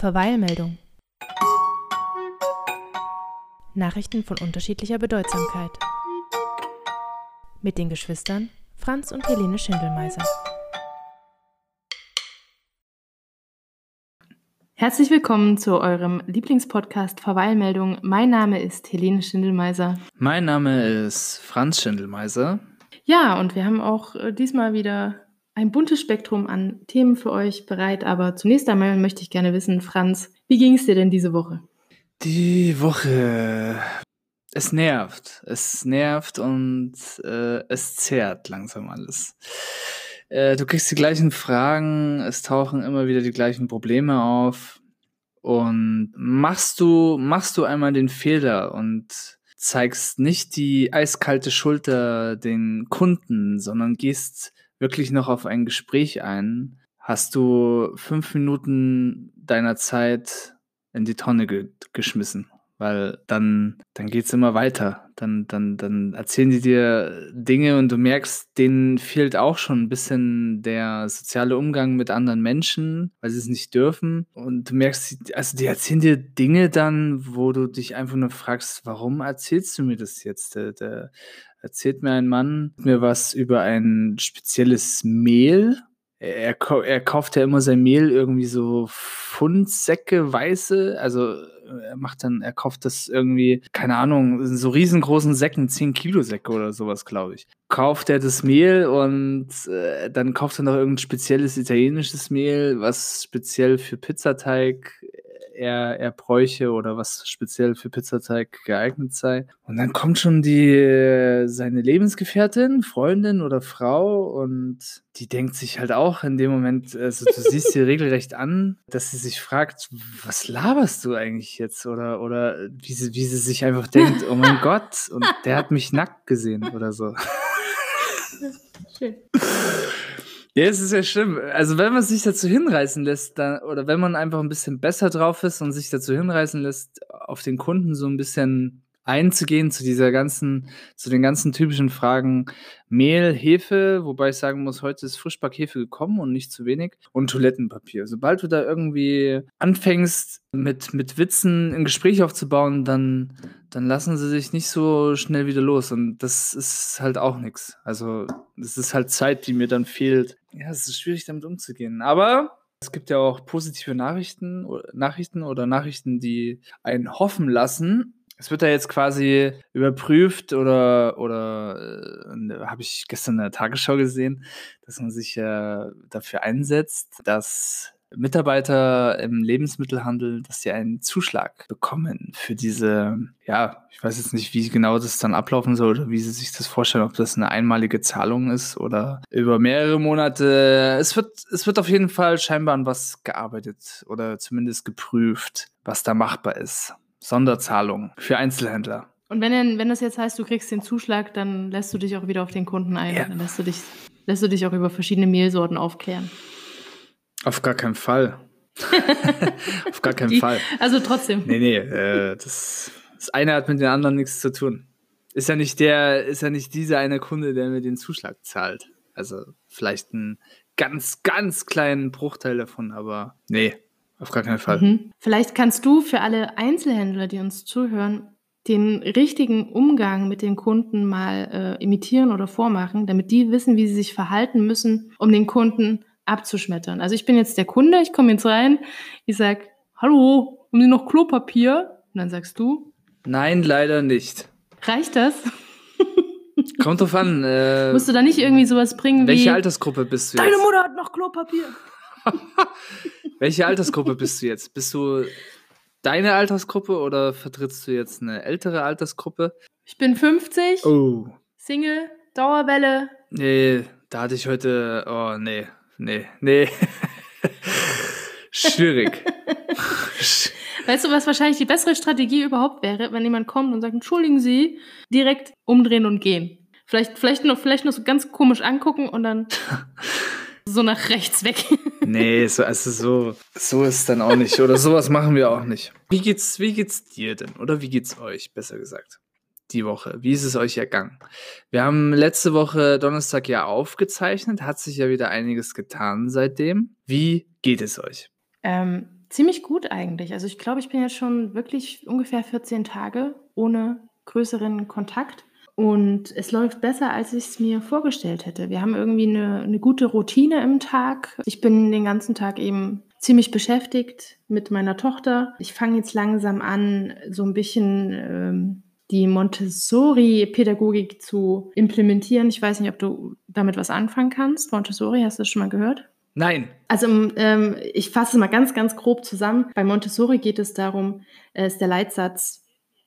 Verweilmeldung. Nachrichten von unterschiedlicher Bedeutsamkeit. Mit den Geschwistern Franz und Helene Schindelmeiser. Herzlich willkommen zu eurem Lieblingspodcast Verweilmeldung. Mein Name ist Helene Schindelmeiser. Mein Name ist Franz Schindelmeiser. Ja, und wir haben auch äh, diesmal wieder ein buntes Spektrum an Themen für euch bereit. Aber zunächst einmal möchte ich gerne wissen, Franz, wie ging es dir denn diese Woche? Die Woche. Es nervt. Es nervt und äh, es zehrt langsam alles. Äh, du kriegst die gleichen Fragen, es tauchen immer wieder die gleichen Probleme auf. Und machst du, machst du einmal den Fehler und zeigst nicht die eiskalte Schulter den Kunden, sondern gehst wirklich noch auf ein Gespräch ein, hast du fünf Minuten deiner Zeit in die Tonne ge geschmissen. Weil dann, dann geht's immer weiter. Dann, dann, dann erzählen die dir Dinge und du merkst, denen fehlt auch schon ein bisschen der soziale Umgang mit anderen Menschen, weil sie es nicht dürfen. Und du merkst, also die erzählen dir Dinge dann, wo du dich einfach nur fragst, warum erzählst du mir das jetzt? Der, der, erzählt mir ein Mann mir was über ein spezielles Mehl. Er, er kauft ja immer sein Mehl irgendwie so Pfundsäcke weiße, also er macht dann, er kauft das irgendwie, keine Ahnung, in so riesengroßen Säcken, 10 Kilo Säcke oder sowas, glaube ich. Kauft er das Mehl und äh, dann kauft er noch irgendein spezielles italienisches Mehl, was speziell für Pizzateig er, er bräuche oder was speziell für Pizzateig geeignet sei. Und dann kommt schon die, seine Lebensgefährtin, Freundin oder Frau und die denkt sich halt auch in dem Moment, also du siehst sie regelrecht an, dass sie sich fragt, was laberst du eigentlich jetzt? Oder, oder wie sie, wie sie sich einfach denkt, oh mein Gott, und der hat mich nackt gesehen oder so. Schön. Ja, es ist ja schlimm. Also wenn man sich dazu hinreißen lässt, dann, oder wenn man einfach ein bisschen besser drauf ist und sich dazu hinreißen lässt, auf den Kunden so ein bisschen einzugehen zu dieser ganzen, zu den ganzen typischen Fragen Mehl, Hefe, wobei ich sagen muss, heute ist Frischbackhefe gekommen und nicht zu wenig und Toilettenpapier. Sobald du da irgendwie anfängst, mit, mit Witzen ein Gespräch aufzubauen, dann, dann lassen sie sich nicht so schnell wieder los und das ist halt auch nichts. Also, das ist halt Zeit, die mir dann fehlt. Ja, es ist schwierig damit umzugehen, aber es gibt ja auch positive Nachrichten, Nachrichten oder Nachrichten, die einen hoffen lassen. Es wird da jetzt quasi überprüft oder, oder äh, habe ich gestern in der Tagesschau gesehen, dass man sich äh, dafür einsetzt, dass Mitarbeiter im Lebensmittelhandel, dass sie einen Zuschlag bekommen für diese, ja, ich weiß jetzt nicht, wie genau das dann ablaufen soll oder wie sie sich das vorstellen, ob das eine einmalige Zahlung ist oder über mehrere Monate. Es wird, es wird auf jeden Fall scheinbar an was gearbeitet oder zumindest geprüft, was da machbar ist. Sonderzahlung für Einzelhändler. Und wenn, wenn das jetzt heißt, du kriegst den Zuschlag, dann lässt du dich auch wieder auf den Kunden ein. Ja. Dann lässt du, dich, lässt du dich auch über verschiedene Mehlsorten aufklären. Auf gar keinen Fall. auf gar keinen Die, Fall. Also trotzdem. Nee, nee, äh, das, das eine hat mit dem anderen nichts zu tun. Ist ja nicht der, ist ja nicht dieser eine Kunde, der mir den Zuschlag zahlt. Also vielleicht einen ganz, ganz kleinen Bruchteil davon, aber nee, auf gar keinen Fall. Mhm. Vielleicht kannst du für alle Einzelhändler, die uns zuhören, den richtigen Umgang mit den Kunden mal äh, imitieren oder vormachen, damit die wissen, wie sie sich verhalten müssen, um den Kunden abzuschmettern. Also ich bin jetzt der Kunde, ich komme jetzt rein, ich sag, hallo, haben Sie noch Klopapier? Und dann sagst du, nein, leider nicht. Reicht das? Kommt drauf an. Äh, Musst du da nicht irgendwie sowas bringen welche wie... Welche Altersgruppe bist du jetzt? Deine Mutter hat noch Klopapier. Welche Altersgruppe bist du jetzt? Bist du deine Altersgruppe oder vertrittst du jetzt eine ältere Altersgruppe? Ich bin 50. Oh. Single, Dauerwelle. Nee, da hatte ich heute. Oh, nee, nee, nee. Schwierig. weißt du, was wahrscheinlich die bessere Strategie überhaupt wäre, wenn jemand kommt und sagt, entschuldigen Sie, direkt umdrehen und gehen. Vielleicht, vielleicht, noch, vielleicht noch so ganz komisch angucken und dann so nach rechts weg. nee, so, also so, so ist es dann auch nicht. Oder sowas machen wir auch nicht. Wie geht's, wie geht's dir denn? Oder wie geht's euch, besser gesagt? Die Woche. Wie ist es euch ergangen? Wir haben letzte Woche Donnerstag ja aufgezeichnet, hat sich ja wieder einiges getan seitdem. Wie geht es euch? Ähm, Ziemlich gut eigentlich. Also ich glaube, ich bin jetzt schon wirklich ungefähr 14 Tage ohne größeren Kontakt. Und es läuft besser, als ich es mir vorgestellt hätte. Wir haben irgendwie eine, eine gute Routine im Tag. Ich bin den ganzen Tag eben ziemlich beschäftigt mit meiner Tochter. Ich fange jetzt langsam an, so ein bisschen ähm, die Montessori-Pädagogik zu implementieren. Ich weiß nicht, ob du damit was anfangen kannst. Montessori, hast du das schon mal gehört? Nein. Also ähm, ich fasse es mal ganz, ganz grob zusammen. Bei Montessori geht es darum, äh, ist der Leitsatz,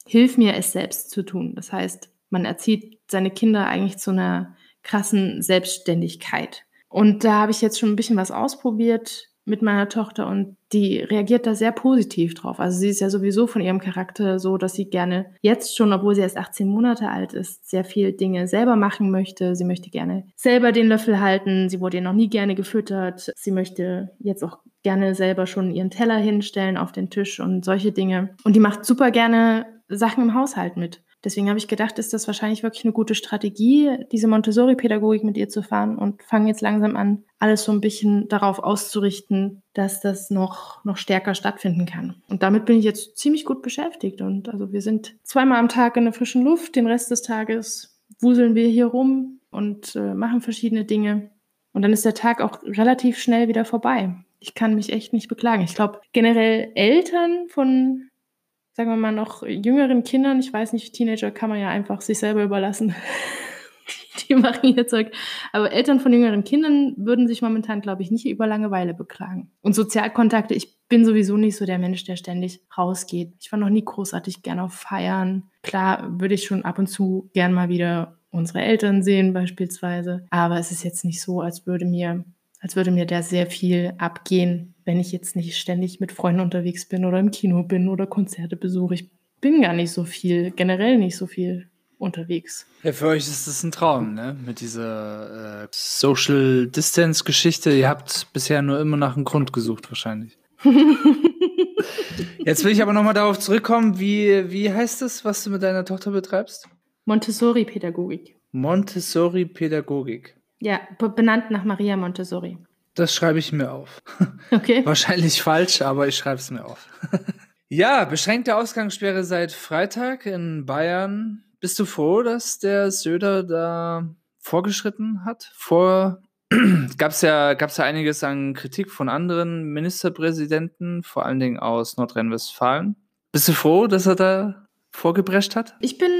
hilf mir es selbst zu tun. Das heißt, man erzieht seine Kinder eigentlich zu einer krassen Selbstständigkeit. Und da habe ich jetzt schon ein bisschen was ausprobiert mit meiner Tochter und die reagiert da sehr positiv drauf. Also sie ist ja sowieso von ihrem Charakter so, dass sie gerne jetzt schon, obwohl sie erst 18 Monate alt ist, sehr viel Dinge selber machen möchte. Sie möchte gerne selber den Löffel halten. Sie wurde ja noch nie gerne gefüttert. Sie möchte jetzt auch gerne selber schon ihren Teller hinstellen auf den Tisch und solche Dinge. Und die macht super gerne Sachen im Haushalt mit. Deswegen habe ich gedacht, ist das wahrscheinlich wirklich eine gute Strategie, diese Montessori-Pädagogik mit ihr zu fahren und fange jetzt langsam an, alles so ein bisschen darauf auszurichten, dass das noch, noch stärker stattfinden kann. Und damit bin ich jetzt ziemlich gut beschäftigt. Und also wir sind zweimal am Tag in der frischen Luft, den Rest des Tages wuseln wir hier rum und äh, machen verschiedene Dinge. Und dann ist der Tag auch relativ schnell wieder vorbei. Ich kann mich echt nicht beklagen. Ich glaube, generell Eltern von sagen wir mal, noch jüngeren Kindern, ich weiß nicht, Teenager kann man ja einfach sich selber überlassen. die machen ihr Zeug. Aber Eltern von jüngeren Kindern würden sich momentan, glaube ich, nicht über Langeweile beklagen. Und Sozialkontakte, ich bin sowieso nicht so der Mensch, der ständig rausgeht. Ich war noch nie großartig gern auf Feiern. Klar würde ich schon ab und zu gern mal wieder unsere Eltern sehen beispielsweise. Aber es ist jetzt nicht so, als würde mir, als würde mir da sehr viel abgehen, wenn ich jetzt nicht ständig mit Freunden unterwegs bin oder im Kino bin oder Konzerte besuche. Ich bin gar nicht so viel, generell nicht so viel unterwegs. Ja, für euch ist das ein Traum, ne? Mit dieser äh, Social Distance Geschichte. Ihr habt bisher nur immer nach einem Grund gesucht, wahrscheinlich. Jetzt will ich aber nochmal darauf zurückkommen, wie, wie heißt es, was du mit deiner Tochter betreibst? Montessori-Pädagogik. Montessori-Pädagogik. Ja, benannt nach Maria Montessori. Das schreibe ich mir auf. Okay. Wahrscheinlich falsch, aber ich schreibe es mir auf. ja, beschränkte Ausgangssperre seit Freitag in Bayern. Bist du froh, dass der Söder da vorgeschritten hat? Vor gab es ja, gab's ja einiges an Kritik von anderen Ministerpräsidenten, vor allen Dingen aus Nordrhein-Westfalen. Bist du froh, dass er da vorgeprescht hat? Ich bin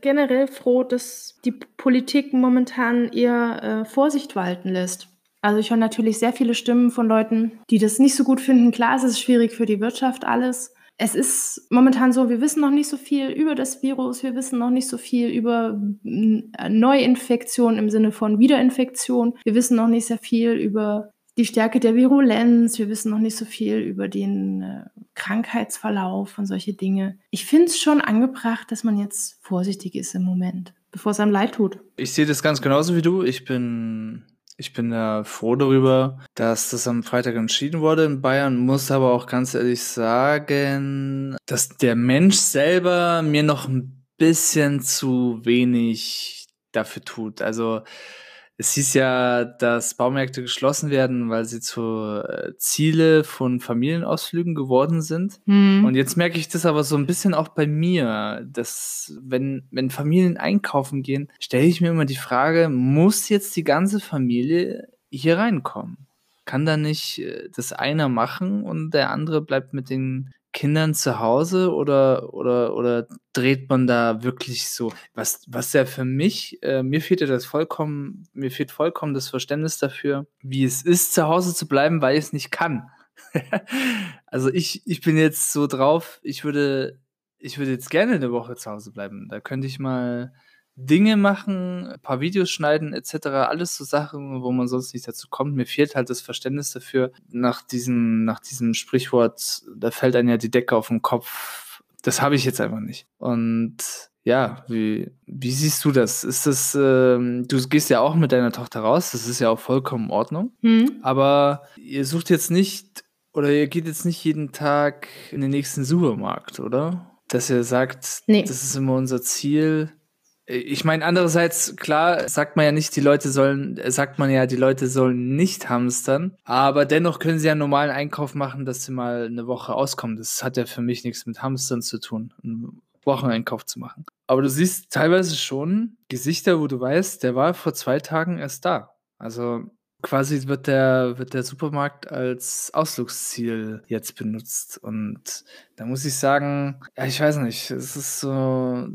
generell froh, dass die Politik momentan eher äh, Vorsicht walten lässt. Also ich höre natürlich sehr viele Stimmen von Leuten, die das nicht so gut finden. Klar, es ist schwierig für die Wirtschaft alles. Es ist momentan so, wir wissen noch nicht so viel über das Virus, wir wissen noch nicht so viel über Neuinfektion im Sinne von Wiederinfektion. Wir wissen noch nicht sehr viel über die Stärke der Virulenz, wir wissen noch nicht so viel über den äh, Krankheitsverlauf und solche Dinge. Ich finde es schon angebracht, dass man jetzt vorsichtig ist im Moment, bevor es einem leid tut. Ich sehe das ganz genauso wie du. Ich bin ich bin da froh darüber, dass das am Freitag entschieden wurde in Bayern, muss aber auch ganz ehrlich sagen, dass der Mensch selber mir noch ein bisschen zu wenig dafür tut. Also es hieß ja, dass Baumärkte geschlossen werden, weil sie zu äh, Ziele von Familienausflügen geworden sind. Hm. Und jetzt merke ich das aber so ein bisschen auch bei mir, dass wenn, wenn Familien einkaufen gehen, stelle ich mir immer die Frage, muss jetzt die ganze Familie hier reinkommen? Kann da nicht äh, das einer machen und der andere bleibt mit den Kindern zu Hause oder, oder, oder dreht man da wirklich so? Was, was ja für mich, äh, mir fehlt ja das vollkommen, mir fehlt vollkommen das Verständnis dafür, wie es ist, zu Hause zu bleiben, weil ich es nicht kann. also ich, ich bin jetzt so drauf, ich würde, ich würde jetzt gerne eine Woche zu Hause bleiben. Da könnte ich mal Dinge machen, ein paar Videos schneiden etc. Alles so Sachen, wo man sonst nicht dazu kommt. Mir fehlt halt das Verständnis dafür. Nach diesem, nach diesem Sprichwort, da fällt einem ja die Decke auf den Kopf. Das habe ich jetzt einfach nicht. Und ja, wie, wie siehst du das? Ist das, ähm, du gehst ja auch mit deiner Tochter raus, das ist ja auch vollkommen in Ordnung. Hm. Aber ihr sucht jetzt nicht oder ihr geht jetzt nicht jeden Tag in den nächsten Supermarkt, oder? Dass ihr sagt, Nee. das ist immer unser Ziel, Ich meine, andererseits, klar, sagt man ja nicht, die Leute sollen, sagt man ja, die Leute sollen nicht hamstern, aber dennoch können sie ja einen normalen Einkauf machen, dass sie mal eine Woche auskommen. Das hat ja für mich nichts mit Hamstern zu tun, einen Wocheneinkauf zu machen. Aber du siehst teilweise schon Gesichter, wo du weißt, der war vor zwei Tagen erst da. Also quasi wird der, wird der Supermarkt als Ausflugsziel jetzt benutzt. Und da muss ich sagen, ja, ich weiß nicht, es ist so,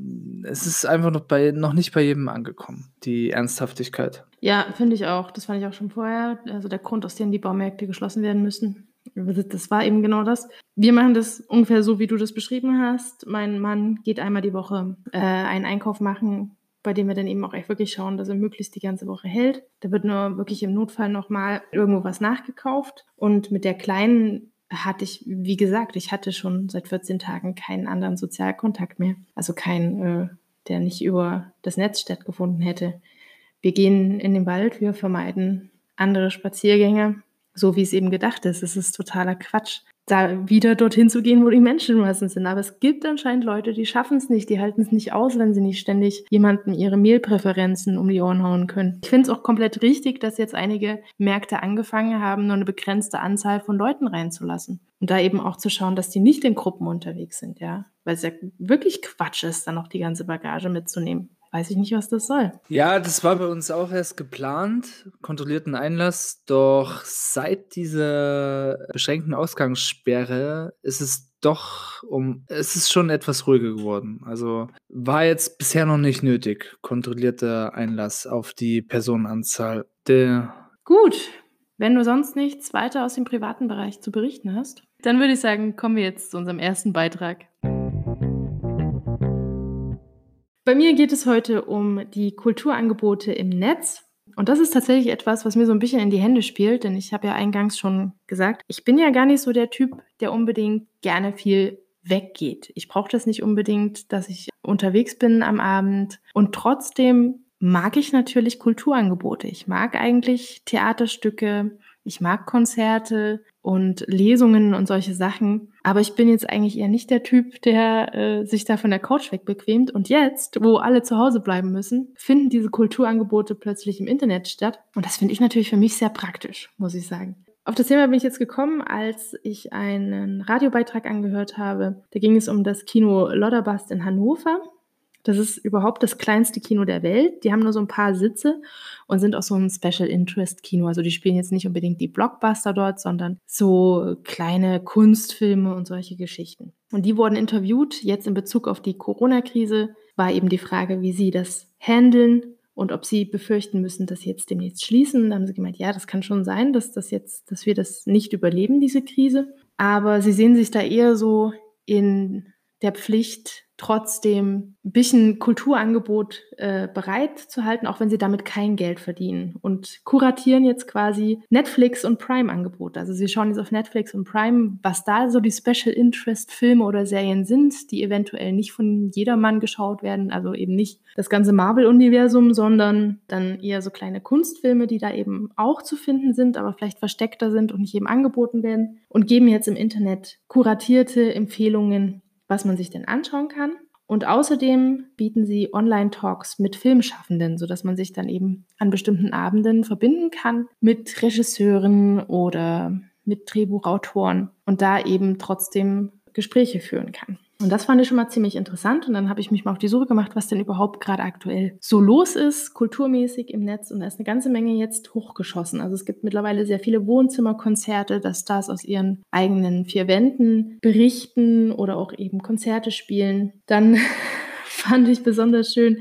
es ist einfach noch bei, noch nicht bei jedem angekommen, die Ernsthaftigkeit. Ja, finde ich auch. Das fand ich auch schon vorher. Also der Grund, aus dem die Baumärkte geschlossen werden müssen. Das war eben genau das. Wir machen das ungefähr so, wie du das beschrieben hast. Mein Mann geht einmal die Woche äh, einen Einkauf machen bei dem wir dann eben auch echt wirklich schauen, dass er möglichst die ganze Woche hält. Da wird nur wirklich im Notfall nochmal irgendwo was nachgekauft. Und mit der Kleinen hatte ich, wie gesagt, ich hatte schon seit 14 Tagen keinen anderen Sozialkontakt mehr. Also keinen, äh, der nicht über das Netz stattgefunden hätte. Wir gehen in den Wald, wir vermeiden andere Spaziergänge, so wie es eben gedacht ist. Es ist totaler Quatsch da wieder dorthin zu gehen, wo die Menschenmassen sind. Aber es gibt anscheinend Leute, die schaffen es nicht, die halten es nicht aus, wenn sie nicht ständig jemanden ihre Mehlpräferenzen um die Ohren hauen können. Ich finde es auch komplett richtig, dass jetzt einige Märkte angefangen haben, nur eine begrenzte Anzahl von Leuten reinzulassen. Und da eben auch zu schauen, dass die nicht in Gruppen unterwegs sind, ja. Weil es ja wirklich Quatsch ist, dann noch die ganze Bagage mitzunehmen weiß ich nicht, was das soll. Ja, das war bei uns auch erst geplant, kontrollierten Einlass. Doch seit dieser beschränkten Ausgangssperre ist es doch um, es ist schon etwas ruhiger geworden. Also war jetzt bisher noch nicht nötig, kontrollierter Einlass auf die Personenanzahl. Der Gut, wenn du sonst nichts weiter aus dem privaten Bereich zu berichten hast, dann würde ich sagen, kommen wir jetzt zu unserem ersten Beitrag. Bei mir geht es heute um die Kulturangebote im Netz. Und das ist tatsächlich etwas, was mir so ein bisschen in die Hände spielt, denn ich habe ja eingangs schon gesagt, ich bin ja gar nicht so der Typ, der unbedingt gerne viel weggeht. Ich brauche das nicht unbedingt, dass ich unterwegs bin am Abend. Und trotzdem mag ich natürlich Kulturangebote. Ich mag eigentlich Theaterstücke, ich mag Konzerte und Lesungen und solche Sachen. Aber ich bin jetzt eigentlich eher nicht der Typ, der äh, sich da von der Couch wegbequemt. Und jetzt, wo alle zu Hause bleiben müssen, finden diese Kulturangebote plötzlich im Internet statt. Und das finde ich natürlich für mich sehr praktisch, muss ich sagen. Auf das Thema bin ich jetzt gekommen, als ich einen Radiobeitrag angehört habe. Da ging es um das Kino Lodderbast in Hannover. Das ist überhaupt das kleinste Kino der Welt. Die haben nur so ein paar Sitze und sind auch so ein Special Interest Kino. Also die spielen jetzt nicht unbedingt die Blockbuster dort, sondern so kleine Kunstfilme und solche Geschichten. Und die wurden interviewt. Jetzt in Bezug auf die Corona-Krise war eben die Frage, wie sie das handeln und ob sie befürchten müssen, dass sie jetzt demnächst schließen. Da haben sie gemeint, ja, das kann schon sein, dass das jetzt, dass wir das nicht überleben, diese Krise. Aber sie sehen sich da eher so in der Pflicht, trotzdem ein bisschen Kulturangebot äh, bereit zu halten, auch wenn sie damit kein Geld verdienen. Und kuratieren jetzt quasi Netflix und Prime-Angebote. Also sie schauen jetzt auf Netflix und Prime, was da so die Special Interest-Filme oder Serien sind, die eventuell nicht von jedermann geschaut werden. Also eben nicht das ganze Marvel-Universum, sondern dann eher so kleine Kunstfilme, die da eben auch zu finden sind, aber vielleicht versteckter sind und nicht eben angeboten werden. Und geben jetzt im Internet kuratierte Empfehlungen was man sich denn anschauen kann. Und außerdem bieten sie Online-Talks mit Filmschaffenden, sodass man sich dann eben an bestimmten Abenden verbinden kann mit Regisseuren oder mit Drehbuchautoren und da eben trotzdem Gespräche führen kann. Und das fand ich schon mal ziemlich interessant. Und dann habe ich mich mal auf die Suche gemacht, was denn überhaupt gerade aktuell so los ist, kulturmäßig im Netz. Und da ist eine ganze Menge jetzt hochgeschossen. Also es gibt mittlerweile sehr viele Wohnzimmerkonzerte, dass Stars aus ihren eigenen vier Wänden berichten oder auch eben Konzerte spielen. Dann fand ich besonders schön,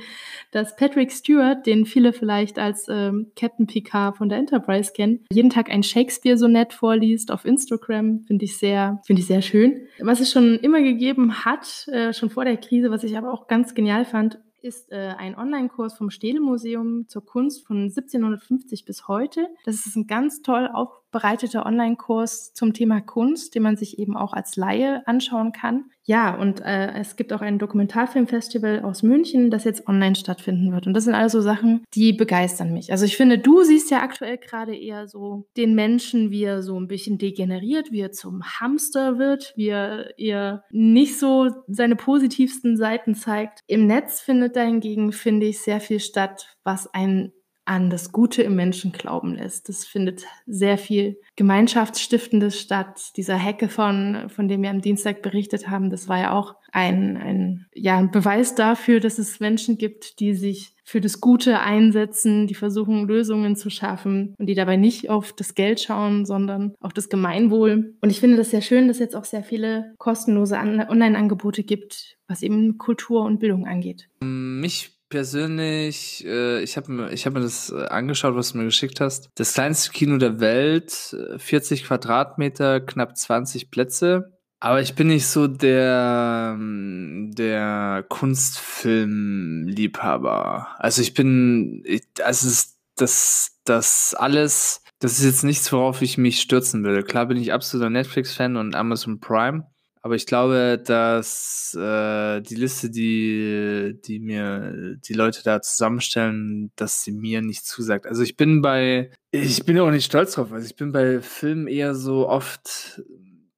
dass Patrick Stewart, den viele vielleicht als ähm, Captain Picard von der Enterprise kennen, jeden Tag ein Shakespeare-Sonett vorliest auf Instagram. Finde ich sehr, finde ich sehr schön. Was es schon immer gegeben hat, äh, schon vor der Krise, was ich aber auch ganz genial fand, ist äh, ein Online-Kurs vom Städel-Museum zur Kunst von 1750 bis heute. Das ist ein ganz toll auf aufbereiteter Online-Kurs zum Thema Kunst, den man sich eben auch als Laie anschauen kann. Ja, und äh, es gibt auch ein Dokumentarfilmfestival aus München, das jetzt online stattfinden wird. Und das sind also Sachen, die begeistern mich. Also ich finde, du siehst ja aktuell gerade eher so den Menschen, wie er so ein bisschen degeneriert, wie er zum Hamster wird, wie er eher nicht so seine positivsten Seiten zeigt. Im Netz findet da hingegen, finde ich, sehr viel statt, was einen an das Gute im Menschen glauben lässt. Das findet sehr viel Gemeinschaftsstiftendes statt. Dieser Hackathon, von dem wir am Dienstag berichtet haben, das war ja auch ein, ein, ja, ein Beweis dafür, dass es Menschen gibt, die sich für das Gute einsetzen, die versuchen, Lösungen zu schaffen und die dabei nicht auf das Geld schauen, sondern auf das Gemeinwohl. Und ich finde das sehr schön, dass es jetzt auch sehr viele kostenlose Online-Angebote gibt, was eben Kultur und Bildung angeht. Mich persönlich, äh, ich habe ich hab mir das äh, angeschaut, was du mir geschickt hast. Das kleinste Kino der Welt, 40 äh, Quadratmeter, knapp 20 Plätze. Aber ich bin nicht so der, ähm, der Kunstfilmliebhaber. Also ich bin, also das, das alles, das ist jetzt nichts, worauf ich mich stürzen will. Klar bin ich absoluter Netflix-Fan und Amazon Prime. Aber ich glaube, dass äh, die Liste, die, die mir die Leute da zusammenstellen, dass sie mir nicht zusagt. Also ich bin bei, ich bin auch nicht stolz drauf. Also ich bin bei Filmen eher so oft,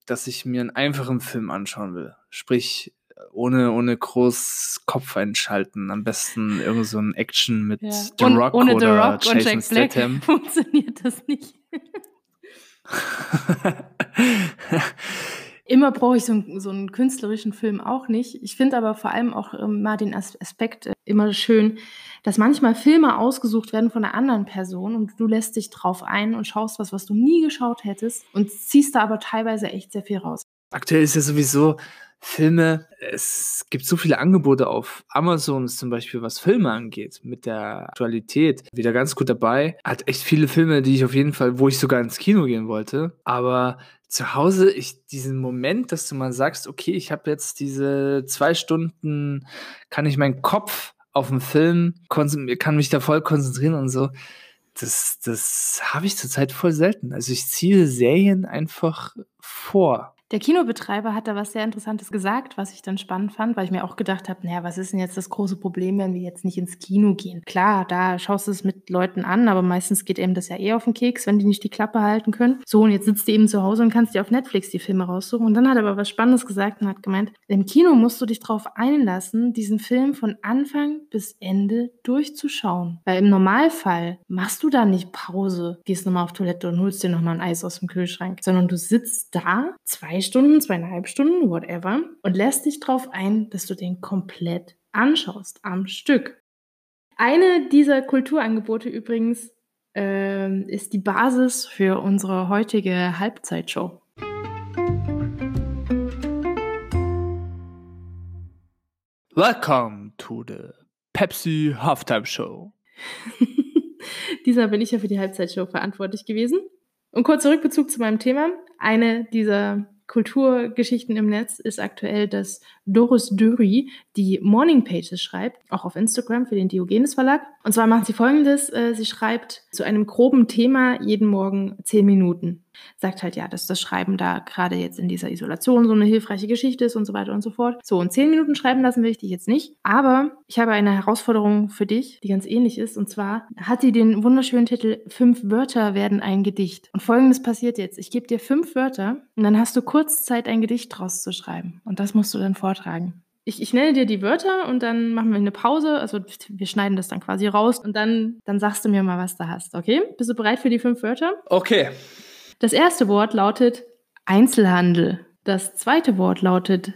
dass ich mir einen einfachen Film anschauen will. Sprich, ohne, ohne groß Kopf einschalten. Am besten irgend so ein Action mit Ja. The Und Rock ohne The oder Rock und Jason Jack Black Statham. funktioniert das nicht. Immer brauche ich so, einen- so einen künstlerischen Film auch nicht. Ich finde aber vor allem auch ähm, mal den As- Aspekt äh, immer schön, dass manchmal Filme ausgesucht werden von einer anderen Person und du lässt dich drauf ein und schaust was, was du nie geschaut hättest und ziehst da aber teilweise echt sehr viel raus. Aktuell ist ja sowieso Filme, es gibt so viele Angebote auf Amazon zum Beispiel, was Filme angeht, mit der Aktualität. Wieder ganz gut dabei. Hat echt viele Filme, die ich auf jeden Fall, wo ich sogar ins Kino gehen wollte. Aber zu Hause, ich, diesen Moment, dass du mal sagst, okay, ich habe jetzt diese zwei Stunden, kann ich meinen Kopf auf den Film, kann mich da voll konzentrieren und so. Das, das habe ich zurzeit voll selten. Also ich ziehe Serien einfach vor. Der Kinobetreiber hat da was sehr Interessantes gesagt, was ich dann spannend fand, weil ich mir auch gedacht habe, naja, was ist denn jetzt das große Problem, wenn wir jetzt nicht ins Kino gehen? Klar, da schaust du es mit Leuten an, aber meistens geht eben das ja eh auf den Keks, wenn die nicht die Klappe halten können. So, und jetzt sitzt du eben zu Hause und kannst dir auf Netflix die Filme raussuchen. Und dann hat er aber was Spannendes gesagt und hat gemeint, im Kino musst du dich darauf einlassen, diesen Film von Anfang bis Ende durchzuschauen. Weil im Normalfall machst du da nicht Pause, gehst nochmal auf Toilette und holst dir nochmal ein Eis aus dem Kühlschrank, sondern du sitzt da zwei Stunden, zweieinhalb Stunden, whatever, und lässt dich darauf ein, dass du den komplett anschaust am Stück. Eine dieser Kulturangebote übrigens ähm, ist die Basis für unsere heutige Halbzeitshow. Welcome to the Pepsi Halftime Show. dieser bin ich ja für die Halbzeitshow verantwortlich gewesen. Und kurz Rückbezug zu meinem Thema. Eine dieser Kulturgeschichten im Netz ist aktuell, dass Doris Döri die Morning Pages schreibt, auch auf Instagram für den Diogenes Verlag. Und zwar macht sie folgendes, äh, sie schreibt zu einem groben Thema jeden Morgen zehn Minuten. Sagt halt ja, dass das Schreiben da gerade jetzt in dieser Isolation so eine hilfreiche Geschichte ist und so weiter und so fort. So, und zehn Minuten schreiben lassen will ich dich jetzt nicht. Aber ich habe eine Herausforderung für dich, die ganz ähnlich ist. Und zwar hat sie den wunderschönen Titel Fünf Wörter werden ein Gedicht. Und folgendes passiert jetzt. Ich gebe dir fünf Wörter und dann hast du kurz Zeit, ein Gedicht draus zu schreiben. Und das musst du dann vortragen. Ich, ich nenne dir die Wörter und dann machen wir eine Pause. Also wir schneiden das dann quasi raus und dann, dann sagst du mir mal, was du hast. Okay? Bist du bereit für die fünf Wörter? Okay. Das erste Wort lautet Einzelhandel. Das zweite Wort lautet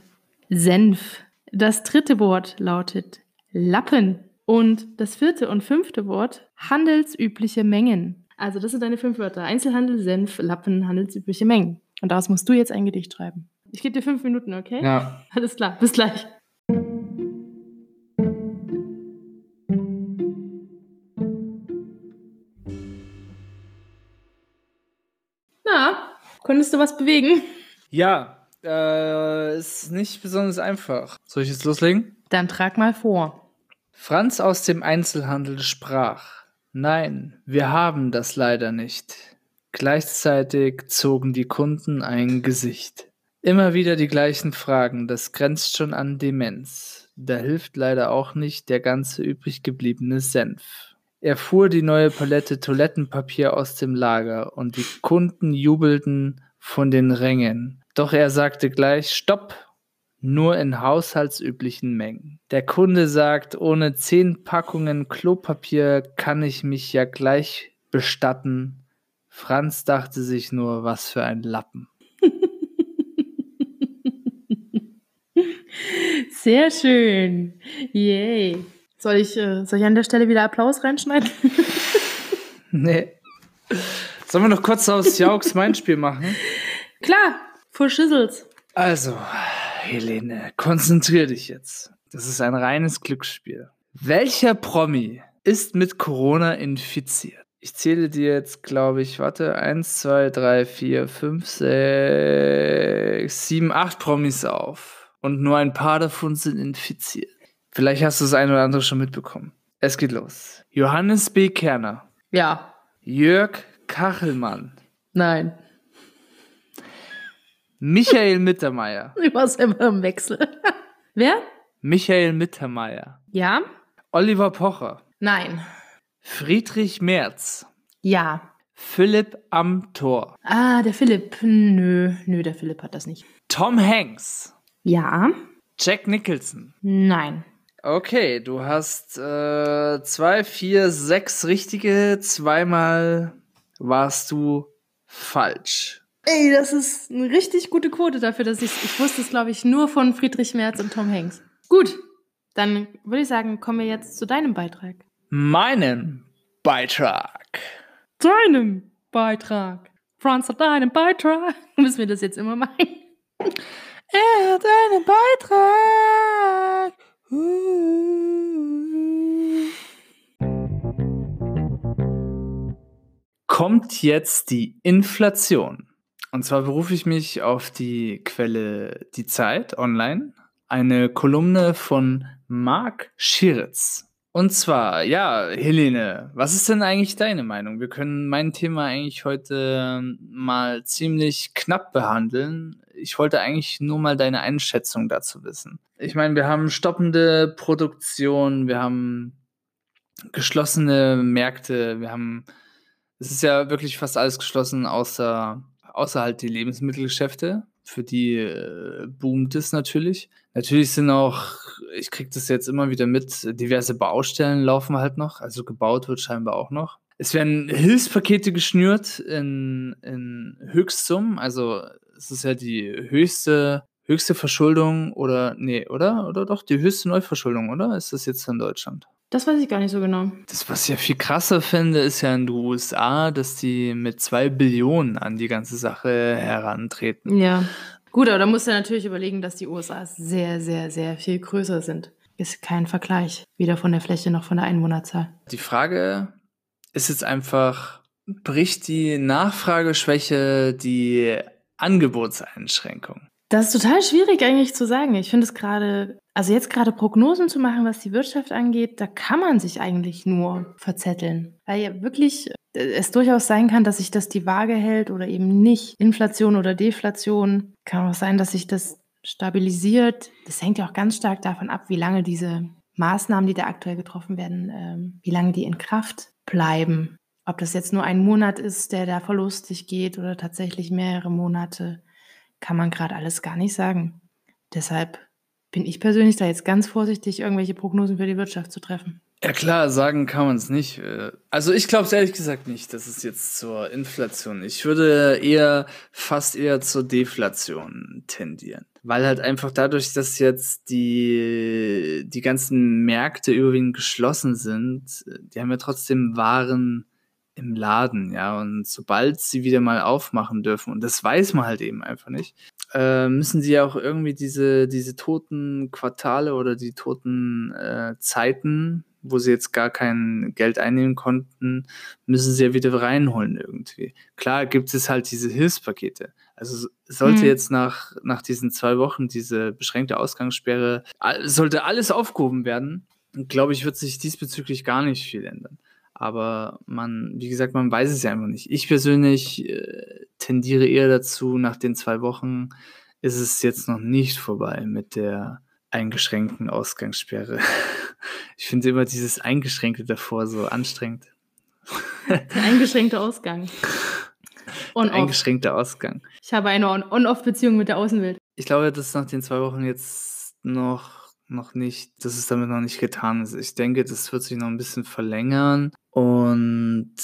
Senf. Das dritte Wort lautet Lappen. Und das vierte und fünfte Wort handelsübliche Mengen. Also das sind deine fünf Wörter. Einzelhandel, Senf, Lappen, handelsübliche Mengen. Und daraus musst du jetzt ein Gedicht schreiben. Ich gebe dir fünf Minuten, okay? Ja. Alles klar, bis gleich. Na, konntest du was bewegen? Ja, äh, ist nicht besonders einfach. Soll ich jetzt loslegen? Dann trag mal vor. Franz aus dem Einzelhandel sprach. Nein, wir haben das leider nicht. Gleichzeitig zogen die Kunden ein Gesicht. Immer wieder die gleichen Fragen, das grenzt schon an Demenz. Da hilft leider auch nicht der ganze übrig gebliebene Senf. Er fuhr die neue Palette Toilettenpapier aus dem Lager und die Kunden jubelten von den Rängen. Doch er sagte gleich Stopp, nur in haushaltsüblichen Mengen. Der Kunde sagt, ohne zehn Packungen Klopapier kann ich mich ja gleich bestatten. Franz dachte sich nur, was für ein Lappen. Sehr schön. Yay. Soll ich, äh, soll ich an der Stelle wieder Applaus reinschneiden? nee. Sollen wir noch kurz aus Jauks mein Spiel machen? Klar, for Schissels. Also, Helene, konzentrier dich jetzt. Das ist ein reines Glücksspiel. Welcher Promi ist mit Corona infiziert? Ich zähle dir jetzt, glaube ich, warte, 1, 2, 3, 4, 5, 6, 7, 8 Promis auf. Und nur ein paar davon sind infiziert. Vielleicht hast du das eine oder andere schon mitbekommen. Es geht los. Johannes B. Kerner. Ja. Jörg Kachelmann. Nein. Michael Mittermeier. Du warst immer im Wechsel. Wer? Michael Mittermeier. Ja. Oliver Pocher. Nein. Friedrich Merz. Ja. Philipp Amthor. Ah, der Philipp. Nö, nö, der Philipp hat das nicht. Tom Hanks. Ja. Jack Nicholson. Nein. Okay, du hast äh, zwei, vier, sechs richtige. Zweimal warst du falsch. Ey, das ist eine richtig gute Quote dafür, dass ich ich wusste es, glaube ich, nur von Friedrich Merz und Tom Hanks. Gut, dann würde ich sagen, kommen wir jetzt zu deinem Beitrag. Meinen Beitrag. Deinem Beitrag. Franz hat deinen Beitrag. Müssen wir das jetzt immer machen? Er hat einen Beitrag. Uh. Kommt jetzt die Inflation? Und zwar berufe ich mich auf die Quelle Die Zeit online, eine Kolumne von Marc Schiritz. Und zwar, ja, Helene, was ist denn eigentlich deine Meinung? Wir können mein Thema eigentlich heute ähm, mal ziemlich knapp behandeln. Ich wollte eigentlich nur mal deine Einschätzung dazu wissen. Ich meine, wir haben stoppende Produktion, wir haben geschlossene Märkte, wir haben, es ist ja wirklich fast alles geschlossen, außer außer halt die Lebensmittelgeschäfte. Für die äh, boomt es natürlich. Natürlich sind auch, ich kriege das jetzt immer wieder mit, diverse Baustellen laufen halt noch. Also gebaut wird scheinbar auch noch. Es werden Hilfspakete geschnürt in, in Höchstsummen. Also es ist ja die höchste, höchste Verschuldung oder, nee, oder? Oder doch die höchste Neuverschuldung, oder? Ist das jetzt in Deutschland? Das weiß ich gar nicht so genau. Das, was ich ja viel krasser finde, ist ja in den USA, dass die mit zwei Billionen an die ganze Sache herantreten. Ja. Gut, aber da musst du natürlich überlegen, dass die USA sehr, sehr, sehr viel größer sind. Ist kein Vergleich, weder von der Fläche noch von der Einwohnerzahl. Die Frage ist jetzt einfach, bricht die Nachfrageschwäche die Angebotseinschränkung? Das ist total schwierig eigentlich zu sagen. Ich finde es gerade, also jetzt gerade Prognosen zu machen, was die Wirtschaft angeht, da kann man sich eigentlich nur verzetteln. Weil ja wirklich äh, es durchaus sein kann, dass sich das die Waage hält oder eben nicht. Inflation oder Deflation. Kann auch sein, dass sich das stabilisiert. Das hängt ja auch ganz stark davon ab, wie lange diese Maßnahmen, die da aktuell getroffen werden, ähm, wie lange die in Kraft bleiben. Ob das jetzt nur ein Monat ist, der da verlustig geht oder tatsächlich mehrere Monate kann man gerade alles gar nicht sagen. Deshalb bin ich persönlich da jetzt ganz vorsichtig, irgendwelche Prognosen für die Wirtschaft zu treffen. Ja klar, sagen kann man es nicht. Also ich glaube es ehrlich gesagt nicht, dass es jetzt zur Inflation. Ich würde eher fast eher zur Deflation tendieren. Weil halt einfach dadurch, dass jetzt die, die ganzen Märkte überwiegend geschlossen sind, die haben ja trotzdem Waren im Laden, ja. Und sobald sie wieder mal aufmachen dürfen, und das weiß man halt eben einfach nicht, äh, müssen sie ja auch irgendwie diese, diese toten Quartale oder die toten äh, Zeiten, wo sie jetzt gar kein Geld einnehmen konnten, müssen sie ja wieder reinholen irgendwie. Klar gibt es halt diese Hilfspakete. Also sollte hm. jetzt nach, nach diesen zwei Wochen diese beschränkte Ausgangssperre, sollte alles aufgehoben werden, glaube ich, wird sich diesbezüglich gar nicht viel ändern. Aber man, wie gesagt, man weiß es ja einfach nicht. Ich persönlich äh, tendiere eher dazu, nach den zwei Wochen ist es jetzt noch nicht vorbei mit der eingeschränkten Ausgangssperre. Ich finde immer dieses Eingeschränkte davor so anstrengend. Der eingeschränkte Ausgang. On der eingeschränkte Ausgang. Ich habe eine On-Off-Beziehung mit der Außenwelt. Ich glaube, dass nach den zwei Wochen jetzt noch, noch nicht, dass es damit noch nicht getan ist. Ich denke, das wird sich noch ein bisschen verlängern. Und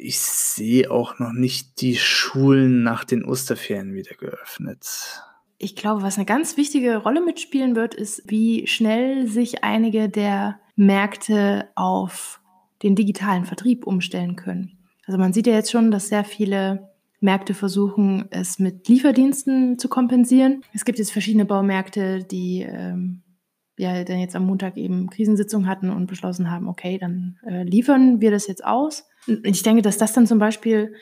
ich sehe auch noch nicht die Schulen nach den Osterferien wieder geöffnet. Ich glaube, was eine ganz wichtige Rolle mitspielen wird, ist, wie schnell sich einige der Märkte auf den digitalen Vertrieb umstellen können. Also man sieht ja jetzt schon, dass sehr viele Märkte versuchen, es mit Lieferdiensten zu kompensieren. Es gibt jetzt verschiedene Baumärkte, die ähm, ja dann jetzt am Montag eben Krisensitzung hatten und beschlossen haben, okay, dann äh, liefern wir das jetzt aus. Und ich denke, dass das dann zum Beispiel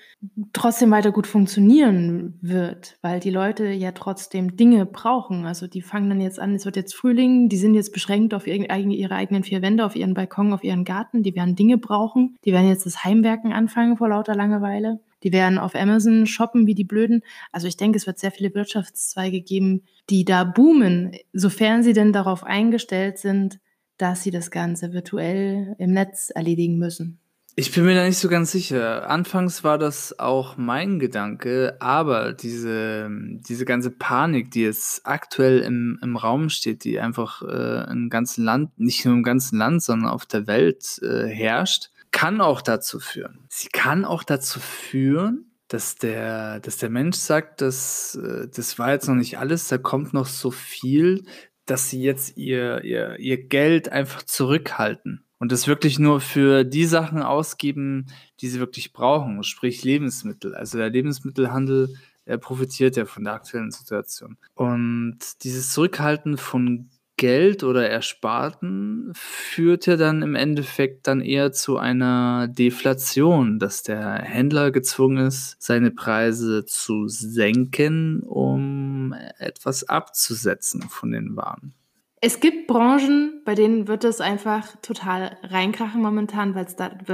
trotzdem weiter gut funktionieren wird, weil die Leute ja trotzdem Dinge brauchen. Also die fangen dann jetzt an, es wird jetzt Frühling, die sind jetzt beschränkt auf ihre eigenen vier Wände, auf ihren Balkon, auf ihren Garten, die werden Dinge brauchen, die werden jetzt das Heimwerken anfangen vor lauter Langeweile. Die werden auf Amazon shoppen wie die Blöden. Also ich denke, es wird sehr viele Wirtschaftszweige geben, die da boomen, sofern sie denn darauf eingestellt sind, dass sie das Ganze virtuell im Netz erledigen müssen. Ich bin mir da nicht so ganz sicher. Anfangs war das auch mein Gedanke, aber diese, diese ganze Panik, die jetzt aktuell im, im Raum steht, die einfach äh, im ganzen Land, nicht nur im ganzen Land, sondern auf der Welt äh, herrscht, kann auch dazu führen. Sie kann auch dazu führen, dass der, dass der Mensch sagt, dass äh, das war jetzt noch nicht alles, da kommt noch so viel, dass sie jetzt ihr, ihr, ihr Geld einfach zurückhalten und das wirklich nur für die Sachen ausgeben, die sie wirklich brauchen, sprich Lebensmittel. Also der Lebensmittelhandel, er profitiert ja von der aktuellen Situation. Und dieses Zurückhalten von Geld oder Ersparten führt ja dann im Endeffekt dann eher zu einer Deflation, dass der Händler gezwungen ist, seine Preise zu senken, um etwas abzusetzen von den Waren. Es gibt Branchen, bei denen wird es einfach total reinkrachen momentan, weil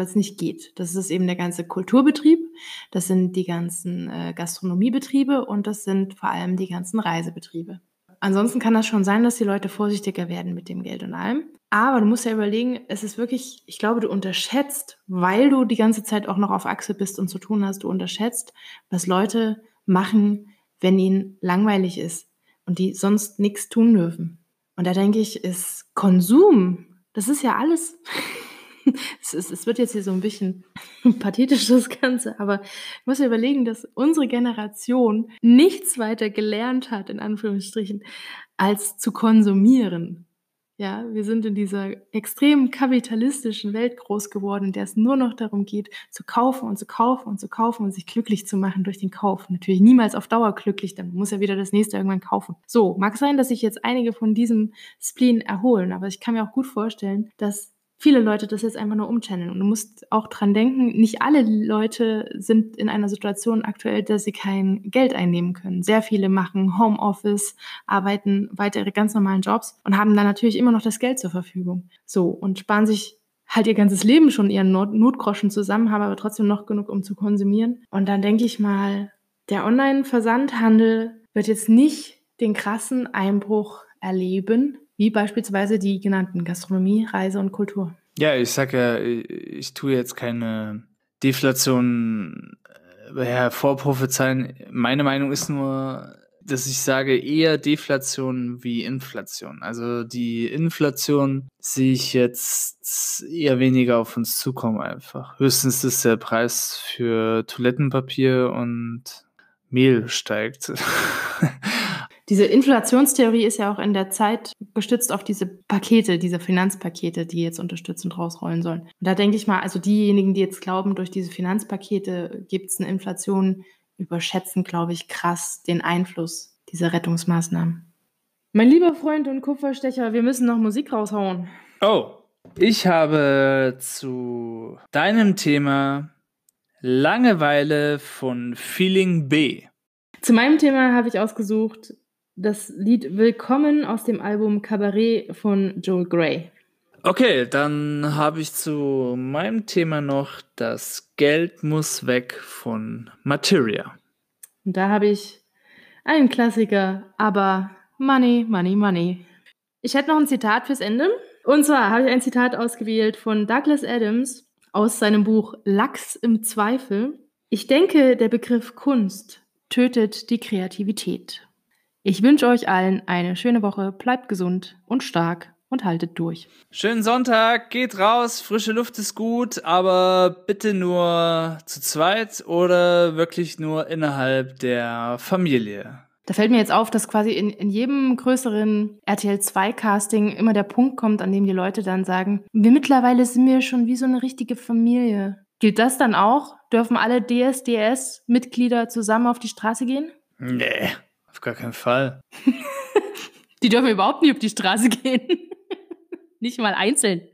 es nicht geht. Das ist eben der ganze Kulturbetrieb, das sind die ganzen äh, Gastronomiebetriebe und das sind vor allem die ganzen Reisebetriebe. Ansonsten kann das schon sein, dass die Leute vorsichtiger werden mit dem Geld und allem. Aber du musst ja überlegen, es ist wirklich, ich glaube, du unterschätzt, weil du die ganze Zeit auch noch auf Achse bist und zu tun hast, du unterschätzt, was Leute machen, wenn ihnen langweilig ist und die sonst nichts tun dürfen. Und da denke ich, ist Konsum, das ist ja alles. es, ist, es wird jetzt hier so ein bisschen pathetisch, das Ganze, aber ich muss überlegen, dass unsere Generation nichts weiter gelernt hat, in Anführungsstrichen, als zu konsumieren. Ja, wir sind in dieser extrem kapitalistischen Welt groß geworden, in der es nur noch darum geht, zu kaufen und zu kaufen und zu kaufen und sich glücklich zu machen durch den Kauf. Natürlich niemals auf Dauer glücklich, dann muss ja wieder das nächste irgendwann kaufen. So, mag sein, dass sich jetzt einige von diesem Spleen erholen, aber ich kann mir auch gut vorstellen, dass viele Leute das jetzt einfach nur umchanneln. Und du musst auch dran denken, nicht alle Leute sind in einer Situation aktuell, dass sie kein Geld einnehmen können. Sehr viele machen Homeoffice, arbeiten weiter ihre ganz normalen Jobs und haben dann natürlich immer noch das Geld zur Verfügung. So, und sparen sich halt ihr ganzes Leben schon ihren Not Notgroschen zusammen, haben aber trotzdem noch genug, um zu konsumieren. Und dann denke ich mal, der Online-Versandhandel wird jetzt nicht den krassen Einbruch erleben, wie beispielsweise die genannten Gastronomie, Reise und Kultur. Ja, ich sage ja, ich tue jetzt keine Deflation äh, hervorprophezeien. Meine Meinung ist nur, dass ich sage eher Deflation wie Inflation. Also die Inflation sehe ich jetzt eher weniger auf uns zukommen einfach. Höchstens ist der Preis für Toilettenpapier und Mehl steigt. Diese Inflationstheorie ist ja auch in der Zeit gestützt auf diese Pakete, diese Finanzpakete, die jetzt unterstützend rausrollen sollen. Und da denke ich mal, also diejenigen, die jetzt glauben, durch diese Finanzpakete gibt es eine Inflation, überschätzen, glaube ich, krass den Einfluss dieser Rettungsmaßnahmen. Mein lieber Freund und Kupferstecher, wir müssen noch Musik raushauen. Oh, ich habe zu deinem Thema Langeweile von Feeling B. Zu meinem Thema habe ich ausgesucht das Lied Willkommen aus dem Album Cabaret von Joel Gray. Okay, dann habe ich zu meinem Thema noch, das Geld muss weg von Materia. Und da habe ich einen Klassiker, aber Money, Money, Money. Ich hätte noch ein Zitat fürs Ende. Und zwar habe ich ein Zitat ausgewählt von Douglas Adams aus seinem Buch Lachs im Zweifel. Ich denke, der Begriff Kunst tötet die Kreativität. Ich wünsche euch allen eine schöne Woche, bleibt gesund und stark und haltet durch. Schönen Sonntag, geht raus, frische Luft ist gut, aber bitte nur zu zweit oder wirklich nur innerhalb der Familie. Da fällt mir jetzt auf, dass quasi in, in jedem größeren RTL 2 Casting immer der Punkt kommt, an dem die Leute dann sagen, wir mittlerweile sind wir schon wie so eine richtige Familie. Gilt das dann auch? Dürfen alle DSDS-Mitglieder zusammen auf die Straße gehen? Nee, auf gar keinen Fall. die dürfen überhaupt nicht auf die Straße gehen. nicht mal einzeln.